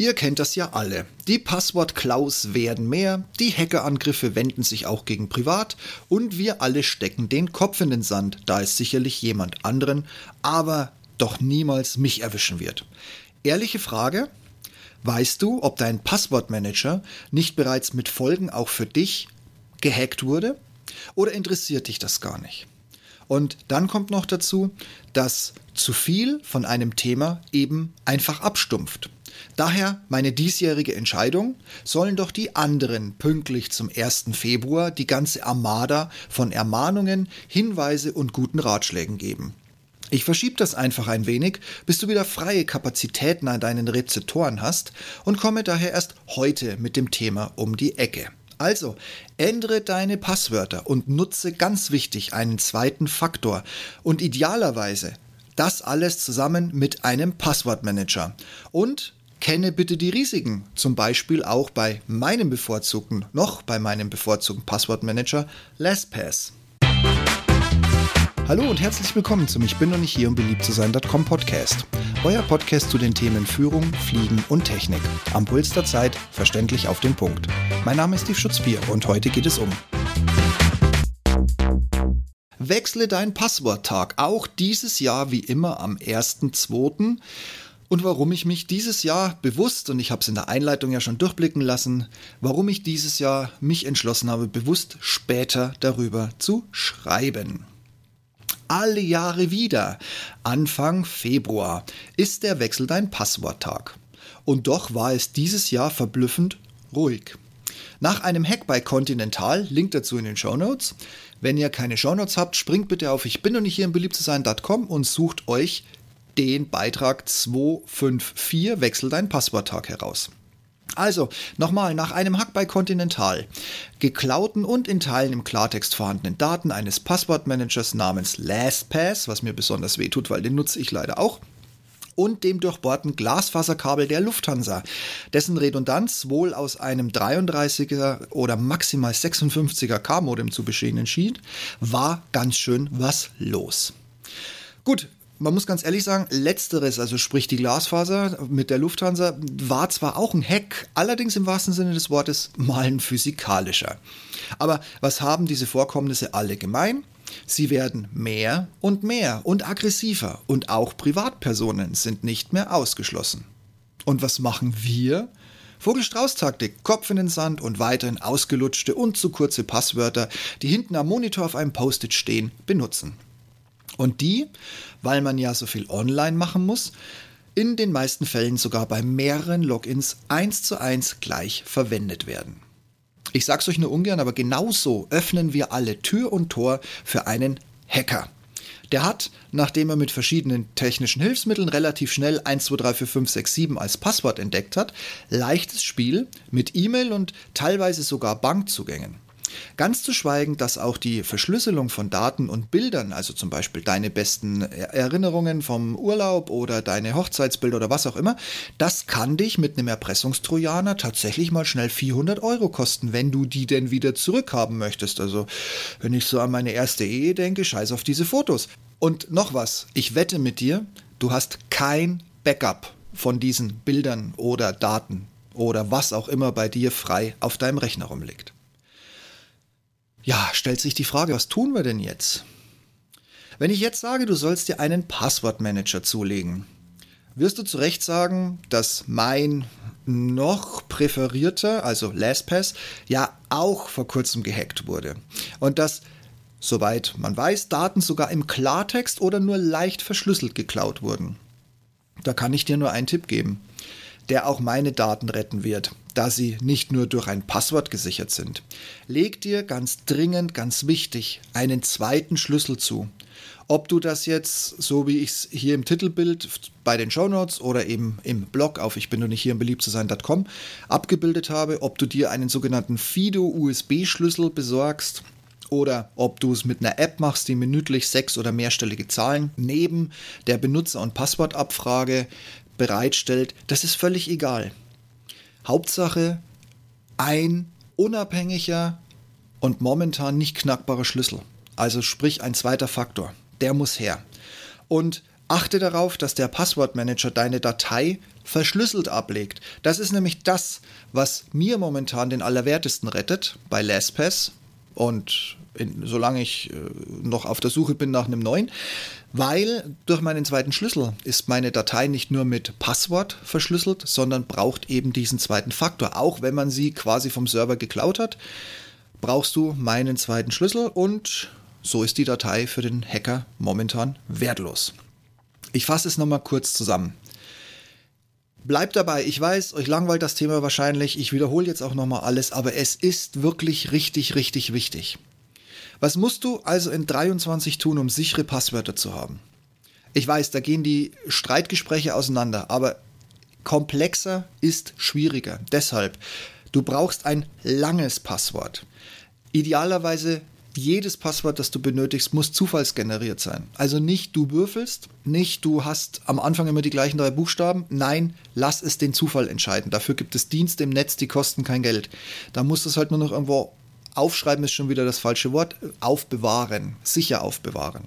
Ihr kennt das ja alle. Die Passwort-Klaus werden mehr, die Hackerangriffe wenden sich auch gegen Privat und wir alle stecken den Kopf in den Sand, da es sicherlich jemand anderen, aber doch niemals mich erwischen wird. Ehrliche Frage, weißt du, ob dein Passwortmanager nicht bereits mit Folgen auch für dich gehackt wurde? Oder interessiert dich das gar nicht? Und dann kommt noch dazu, dass zu viel von einem Thema eben einfach abstumpft. Daher meine diesjährige Entscheidung, sollen doch die anderen pünktlich zum 1. Februar die ganze Armada von Ermahnungen, Hinweise und guten Ratschlägen geben. Ich verschiebe das einfach ein wenig, bis du wieder freie Kapazitäten an deinen Rezeptoren hast und komme daher erst heute mit dem Thema um die Ecke. Also, ändere deine Passwörter und nutze ganz wichtig einen zweiten Faktor und idealerweise das alles zusammen mit einem Passwortmanager. Und kenne bitte die Risiken, zum Beispiel auch bei meinem bevorzugten, noch bei meinem bevorzugten Passwortmanager LastPass. Hallo und herzlich willkommen zum Ich bin noch nicht hier, um beliebt zu sein.com Podcast. Euer Podcast zu den Themen Führung, Fliegen und Technik. Am Puls der Zeit, verständlich auf den Punkt. Mein Name ist Steve Schutzbier und heute geht es um. Wechsle deinen Passworttag auch dieses Jahr wie immer am 1.2. Und warum ich mich dieses Jahr bewusst, und ich habe es in der Einleitung ja schon durchblicken lassen, warum ich dieses Jahr mich entschlossen habe, bewusst später darüber zu schreiben alle Jahre wieder. Anfang Februar ist der Wechsel dein Passworttag. Und doch war es dieses Jahr verblüffend ruhig. Nach einem Hack bei Continental, Link dazu in den Show Notes. Wenn ihr keine Show Notes habt, springt bitte auf ich bin noch nicht hier im beliebtsein.com und sucht euch den Beitrag 254 Wechsel dein Passworttag heraus. Also, nochmal, nach einem Hack bei Continental, geklauten und in Teilen im Klartext vorhandenen Daten eines Passwortmanagers namens LastPass, was mir besonders weh tut, weil den nutze ich leider auch, und dem durchbohrten Glasfaserkabel der Lufthansa, dessen Redundanz wohl aus einem 33er oder maximal 56er K-Modem zu bestehen schien, war ganz schön was los. Gut, man muss ganz ehrlich sagen, letzteres, also sprich die Glasfaser mit der Lufthansa, war zwar auch ein Hack, allerdings im wahrsten Sinne des Wortes mal ein physikalischer. Aber was haben diese Vorkommnisse alle gemein? Sie werden mehr und mehr und aggressiver und auch Privatpersonen sind nicht mehr ausgeschlossen. Und was machen wir? Vogelstrauß-Taktik, Kopf in den Sand und weiterhin ausgelutschte und zu kurze Passwörter, die hinten am Monitor auf einem Post-it stehen, benutzen. Und die, weil man ja so viel online machen muss, in den meisten Fällen sogar bei mehreren Logins eins zu eins gleich verwendet werden. Ich sag's euch nur ungern, aber genauso öffnen wir alle Tür und Tor für einen Hacker. Der hat, nachdem er mit verschiedenen technischen Hilfsmitteln relativ schnell 1, 2, 3, 4, 5, 6, 7 als Passwort entdeckt hat, leichtes Spiel mit E-Mail und teilweise sogar Bankzugängen. Ganz zu schweigen, dass auch die Verschlüsselung von Daten und Bildern, also zum Beispiel deine besten Erinnerungen vom Urlaub oder deine Hochzeitsbilder oder was auch immer, das kann dich mit einem Erpressungstrojaner tatsächlich mal schnell 400 Euro kosten, wenn du die denn wieder zurückhaben möchtest. Also, wenn ich so an meine erste Ehe denke, scheiß auf diese Fotos. Und noch was, ich wette mit dir, du hast kein Backup von diesen Bildern oder Daten oder was auch immer bei dir frei auf deinem Rechner rumliegt. Ja, stellt sich die Frage, was tun wir denn jetzt? Wenn ich jetzt sage, du sollst dir einen Passwortmanager zulegen, wirst du zu Recht sagen, dass mein noch präferierter, also LastPass, ja auch vor kurzem gehackt wurde. Und dass, soweit man weiß, Daten sogar im Klartext oder nur leicht verschlüsselt geklaut wurden. Da kann ich dir nur einen Tipp geben der auch meine Daten retten wird, da sie nicht nur durch ein Passwort gesichert sind. Leg dir ganz dringend, ganz wichtig, einen zweiten Schlüssel zu. Ob du das jetzt, so wie ich es hier im Titelbild bei den Shownotes oder eben im Blog auf ich bin nur nicht hier im beliebt zu sein.com abgebildet habe, ob du dir einen sogenannten FIDO-USB-Schlüssel besorgst oder ob du es mit einer App machst, die minütlich sechs- oder mehrstellige Zahlen neben der Benutzer- und Passwortabfrage bereitstellt, das ist völlig egal. Hauptsache ein unabhängiger und momentan nicht knackbarer Schlüssel. Also sprich ein zweiter Faktor. Der muss her. Und Achte darauf, dass der Passwortmanager deine Datei verschlüsselt ablegt. Das ist nämlich das, was mir momentan den Allerwertesten rettet bei LastPass und in, solange ich äh, noch auf der Suche bin nach einem neuen, weil durch meinen zweiten Schlüssel ist meine Datei nicht nur mit Passwort verschlüsselt, sondern braucht eben diesen zweiten Faktor. Auch wenn man sie quasi vom Server geklaut hat, brauchst du meinen zweiten Schlüssel und so ist die Datei für den Hacker momentan wertlos. Ich fasse es nochmal kurz zusammen. Bleibt dabei, ich weiß, euch langweilt das Thema wahrscheinlich, ich wiederhole jetzt auch nochmal alles, aber es ist wirklich richtig, richtig wichtig. Was musst du also in 23 tun, um sichere Passwörter zu haben? Ich weiß, da gehen die Streitgespräche auseinander, aber komplexer ist schwieriger. Deshalb, du brauchst ein langes Passwort. Idealerweise jedes Passwort, das du benötigst, muss zufallsgeneriert sein. Also nicht du würfelst, nicht du hast am Anfang immer die gleichen drei Buchstaben. Nein, lass es den Zufall entscheiden. Dafür gibt es Dienste im Netz, die kosten kein Geld. Da musst du es halt nur noch irgendwo aufschreiben, ist schon wieder das falsche Wort. Aufbewahren, sicher aufbewahren.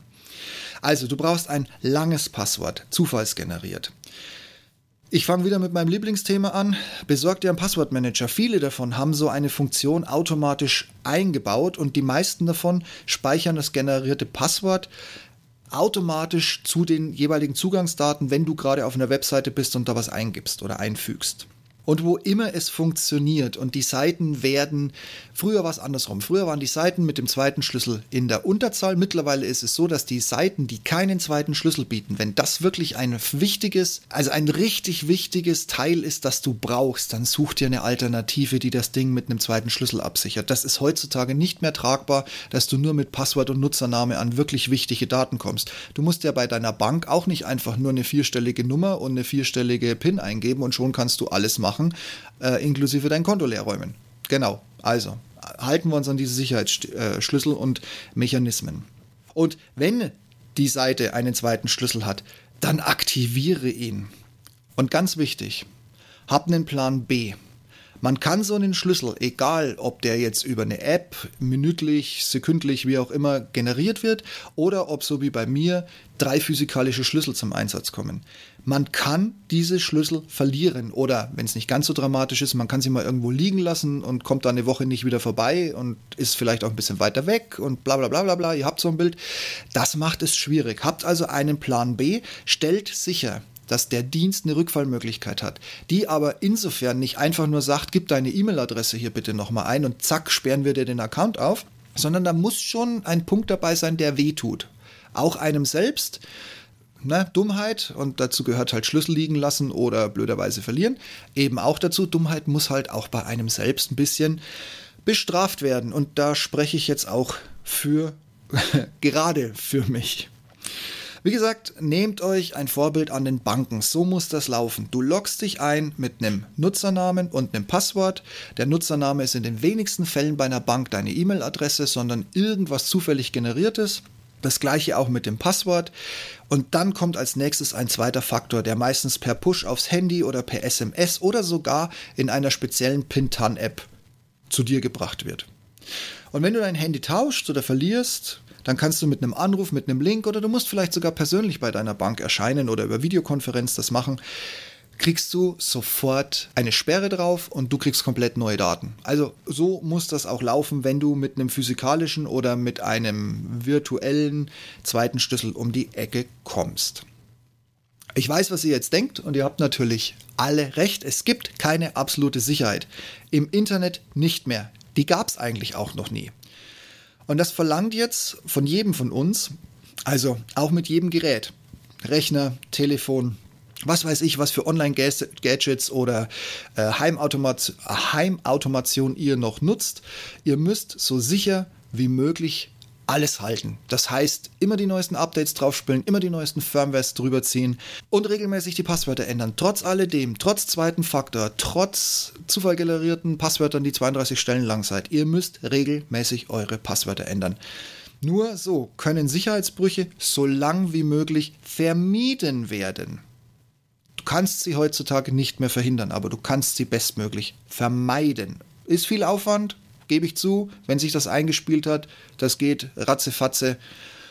Also, du brauchst ein langes Passwort, zufallsgeneriert. Ich fange wieder mit meinem Lieblingsthema an. Besorg dir einen Passwortmanager. Viele davon haben so eine Funktion automatisch eingebaut und die meisten davon speichern das generierte Passwort automatisch zu den jeweiligen Zugangsdaten, wenn du gerade auf einer Webseite bist und da was eingibst oder einfügst. Und wo immer es funktioniert und die Seiten werden, früher war es andersrum, früher waren die Seiten mit dem zweiten Schlüssel in der Unterzahl, mittlerweile ist es so, dass die Seiten, die keinen zweiten Schlüssel bieten, wenn das wirklich ein wichtiges, also ein richtig wichtiges Teil ist, das du brauchst, dann such dir eine Alternative, die das Ding mit einem zweiten Schlüssel absichert. Das ist heutzutage nicht mehr tragbar, dass du nur mit Passwort und Nutzername an wirklich wichtige Daten kommst. Du musst ja bei deiner Bank auch nicht einfach nur eine vierstellige Nummer und eine vierstellige PIN eingeben und schon kannst du alles machen machen, äh, inklusive dein Konto leer räumen. Genau, also halten wir uns an diese Sicherheitsschlüssel und Mechanismen. Und wenn die Seite einen zweiten Schlüssel hat, dann aktiviere ihn. Und ganz wichtig, hab einen Plan B. Man kann so einen Schlüssel, egal ob der jetzt über eine App, minütlich, sekündlich, wie auch immer, generiert wird, oder ob so wie bei mir drei physikalische Schlüssel zum Einsatz kommen. Man kann diese Schlüssel verlieren oder, wenn es nicht ganz so dramatisch ist, man kann sie mal irgendwo liegen lassen und kommt dann eine Woche nicht wieder vorbei und ist vielleicht auch ein bisschen weiter weg und bla bla bla bla bla. Ihr habt so ein Bild. Das macht es schwierig. Habt also einen Plan B, stellt sicher, dass der Dienst eine Rückfallmöglichkeit hat, die aber insofern nicht einfach nur sagt, gib deine E-Mail-Adresse hier bitte nochmal ein und zack, sperren wir dir den Account auf, sondern da muss schon ein Punkt dabei sein, der weh tut. Auch einem selbst. Ne, Dummheit und dazu gehört halt Schlüssel liegen lassen oder blöderweise verlieren. Eben auch dazu, Dummheit muss halt auch bei einem selbst ein bisschen bestraft werden. Und da spreche ich jetzt auch für, gerade für mich. Wie gesagt, nehmt euch ein Vorbild an den Banken. So muss das laufen. Du loggst dich ein mit einem Nutzernamen und einem Passwort. Der Nutzername ist in den wenigsten Fällen bei einer Bank deine E-Mail-Adresse, sondern irgendwas zufällig generiertes. Das gleiche auch mit dem Passwort. Und dann kommt als nächstes ein zweiter Faktor, der meistens per Push aufs Handy oder per SMS oder sogar in einer speziellen Pintan-App zu dir gebracht wird. Und wenn du dein Handy tauschst oder verlierst, dann kannst du mit einem Anruf, mit einem Link oder du musst vielleicht sogar persönlich bei deiner Bank erscheinen oder über Videokonferenz das machen, kriegst du sofort eine Sperre drauf und du kriegst komplett neue Daten. Also so muss das auch laufen, wenn du mit einem physikalischen oder mit einem virtuellen zweiten Schlüssel um die Ecke kommst. Ich weiß, was ihr jetzt denkt und ihr habt natürlich alle recht. Es gibt keine absolute Sicherheit. Im Internet nicht mehr. Die gab es eigentlich auch noch nie. Und das verlangt jetzt von jedem von uns, also auch mit jedem Gerät, Rechner, Telefon, was weiß ich, was für Online-Gadgets oder äh, Heimautomat Heimautomation ihr noch nutzt. Ihr müsst so sicher wie möglich alles halten. Das heißt, immer die neuesten Updates draufspielen, immer die neuesten Firmwares drüber ziehen und regelmäßig die Passwörter ändern. Trotz alledem, trotz zweiten Faktor, trotz zufallgenerierten Passwörtern, die 32 Stellen lang seid, ihr müsst regelmäßig eure Passwörter ändern. Nur so können Sicherheitsbrüche so lang wie möglich vermieden werden. Kannst sie heutzutage nicht mehr verhindern, aber du kannst sie bestmöglich vermeiden. Ist viel Aufwand, gebe ich zu, wenn sich das eingespielt hat, das geht ratzefatze.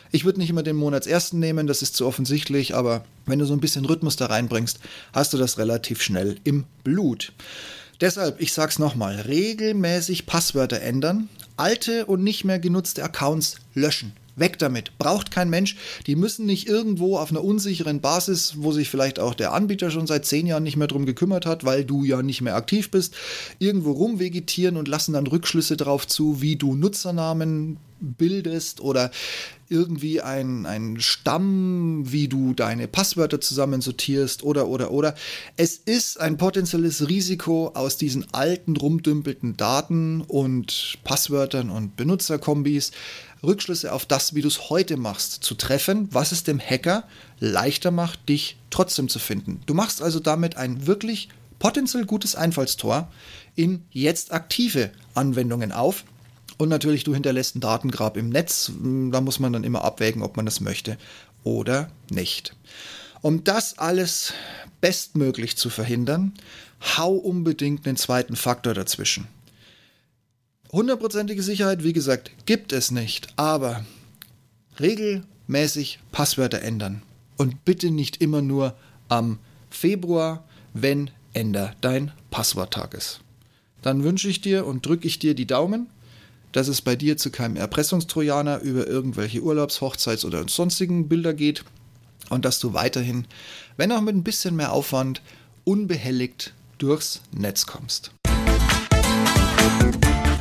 Ich würde nicht immer den Monatsersten nehmen, das ist zu offensichtlich, aber wenn du so ein bisschen Rhythmus da reinbringst, hast du das relativ schnell im Blut. Deshalb, ich sag's nochmal, regelmäßig Passwörter ändern, alte und nicht mehr genutzte Accounts löschen. Weg damit. Braucht kein Mensch. Die müssen nicht irgendwo auf einer unsicheren Basis, wo sich vielleicht auch der Anbieter schon seit zehn Jahren nicht mehr drum gekümmert hat, weil du ja nicht mehr aktiv bist, irgendwo rumvegetieren und lassen dann Rückschlüsse darauf zu, wie du Nutzernamen bildest oder irgendwie ein, ein Stamm, wie du deine Passwörter zusammensortierst oder oder oder. Es ist ein potenzielles Risiko aus diesen alten rumdümpelten Daten und Passwörtern und Benutzerkombis Rückschlüsse auf das, wie du es heute machst, zu treffen, was es dem Hacker leichter macht, dich trotzdem zu finden. Du machst also damit ein wirklich potenziell gutes Einfallstor in jetzt aktive Anwendungen auf, und natürlich, du hinterlässt ein Datengrab im Netz. Da muss man dann immer abwägen, ob man das möchte oder nicht. Um das alles bestmöglich zu verhindern, hau unbedingt einen zweiten Faktor dazwischen. Hundertprozentige Sicherheit, wie gesagt, gibt es nicht, aber regelmäßig Passwörter ändern. Und bitte nicht immer nur am Februar, wenn Ender dein Passworttag ist. Dann wünsche ich dir und drücke ich dir die Daumen dass es bei dir zu keinem Erpressungstrojaner über irgendwelche Urlaubs-, Hochzeits- oder sonstigen Bilder geht und dass du weiterhin, wenn auch mit ein bisschen mehr Aufwand, unbehelligt durchs Netz kommst.